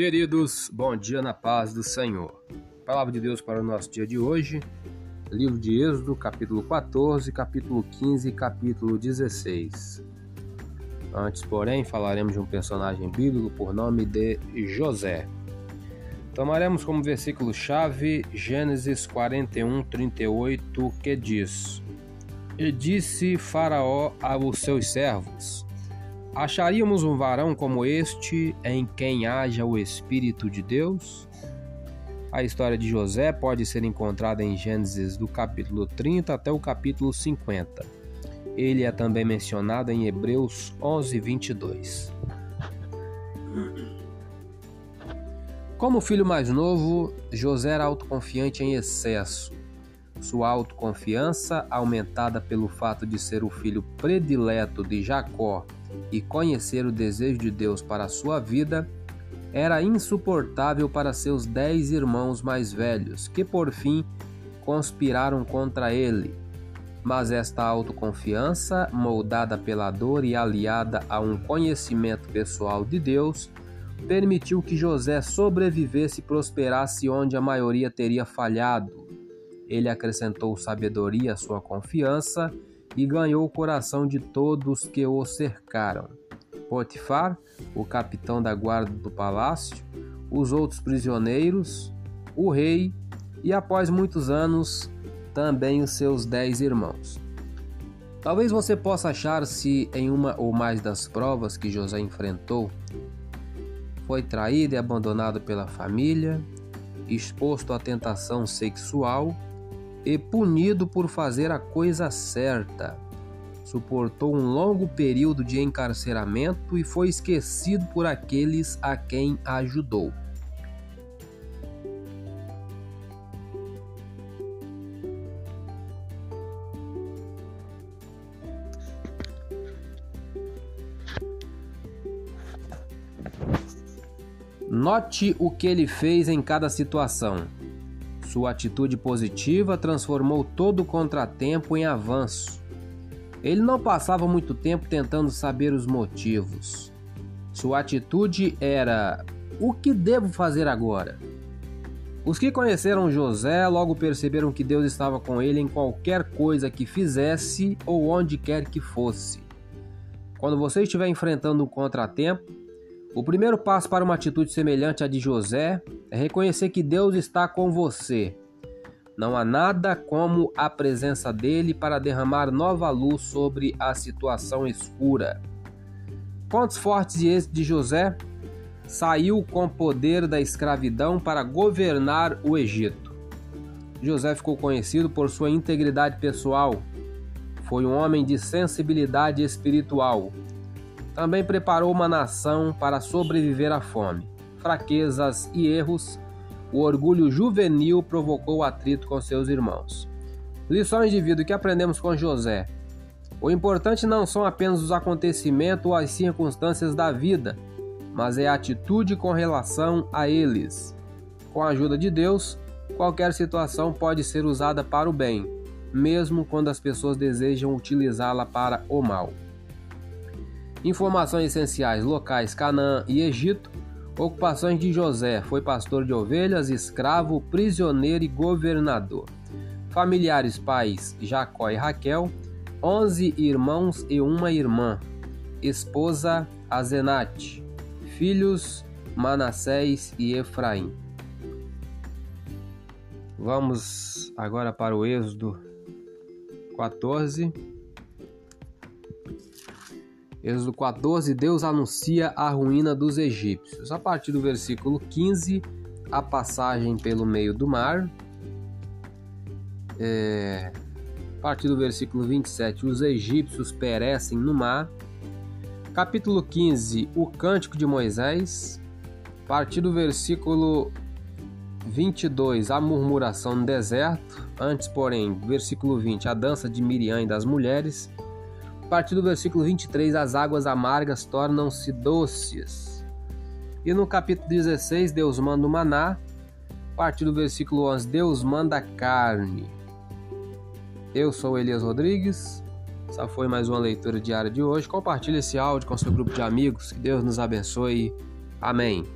Queridos, bom dia na paz do Senhor. Palavra de Deus para o nosso dia de hoje, livro de Êxodo, capítulo 14, capítulo 15 e capítulo 16. Antes, porém, falaremos de um personagem bíblico por nome de José. Tomaremos como versículo-chave Gênesis 41, 38, que diz: E disse Faraó aos seus servos: Acharíamos um varão como este em quem haja o Espírito de Deus? A história de José pode ser encontrada em Gênesis do capítulo 30 até o capítulo 50. Ele é também mencionado em Hebreus 11, 22. Como filho mais novo, José era autoconfiante em excesso. Sua autoconfiança, aumentada pelo fato de ser o filho predileto de Jacó e conhecer o desejo de Deus para a sua vida, era insuportável para seus dez irmãos mais velhos, que por fim conspiraram contra ele. Mas esta autoconfiança, moldada pela dor e aliada a um conhecimento pessoal de Deus, permitiu que José sobrevivesse e prosperasse onde a maioria teria falhado. Ele acrescentou sabedoria à sua confiança e ganhou o coração de todos que o cercaram. Potifar, o capitão da guarda do palácio, os outros prisioneiros, o rei e, após muitos anos, também os seus dez irmãos. Talvez você possa achar-se em uma ou mais das provas que José enfrentou. Foi traído e abandonado pela família, exposto à tentação sexual e punido por fazer a coisa certa. Suportou um longo período de encarceramento e foi esquecido por aqueles a quem ajudou. Note o que ele fez em cada situação. Sua atitude positiva transformou todo o contratempo em avanço. Ele não passava muito tempo tentando saber os motivos. Sua atitude era: o que devo fazer agora? Os que conheceram José logo perceberam que Deus estava com ele em qualquer coisa que fizesse ou onde quer que fosse. Quando você estiver enfrentando um contratempo, o primeiro passo para uma atitude semelhante à de José é reconhecer que Deus está com você. Não há nada como a presença dele para derramar nova luz sobre a situação escura. Pontos fortes e êxito de José saiu com poder da escravidão para governar o Egito. José ficou conhecido por sua integridade pessoal. Foi um homem de sensibilidade espiritual também preparou uma nação para sobreviver à fome. Fraquezas e erros, o orgulho juvenil provocou atrito com seus irmãos. Lições de vida que aprendemos com José. O importante não são apenas os acontecimentos ou as circunstâncias da vida, mas é a atitude com relação a eles. Com a ajuda de Deus, qualquer situação pode ser usada para o bem, mesmo quando as pessoas desejam utilizá-la para o mal. Informações essenciais locais Canaã e Egito. Ocupações de José: foi pastor de ovelhas, escravo, prisioneiro e governador. Familiares: pais Jacó e Raquel, onze irmãos e uma irmã. Esposa Azenate. Filhos Manassés e Efraim. Vamos agora para o Êxodo 14. Êxodo 14, Deus anuncia a ruína dos egípcios. A partir do versículo 15, a passagem pelo meio do mar. É... A partir do versículo 27, os egípcios perecem no mar. Capítulo 15, o cântico de Moisés. A partir do versículo 22, a murmuração no deserto. Antes, porém, versículo 20, a dança de Miriam e das mulheres. A partir do versículo 23, as águas amargas tornam-se doces. E no capítulo 16, Deus manda o maná. A partir do versículo 11, Deus manda carne. Eu sou Elias Rodrigues. Essa foi mais uma leitura diária de hoje. Compartilhe esse áudio com seu grupo de amigos. Que Deus nos abençoe. Amém.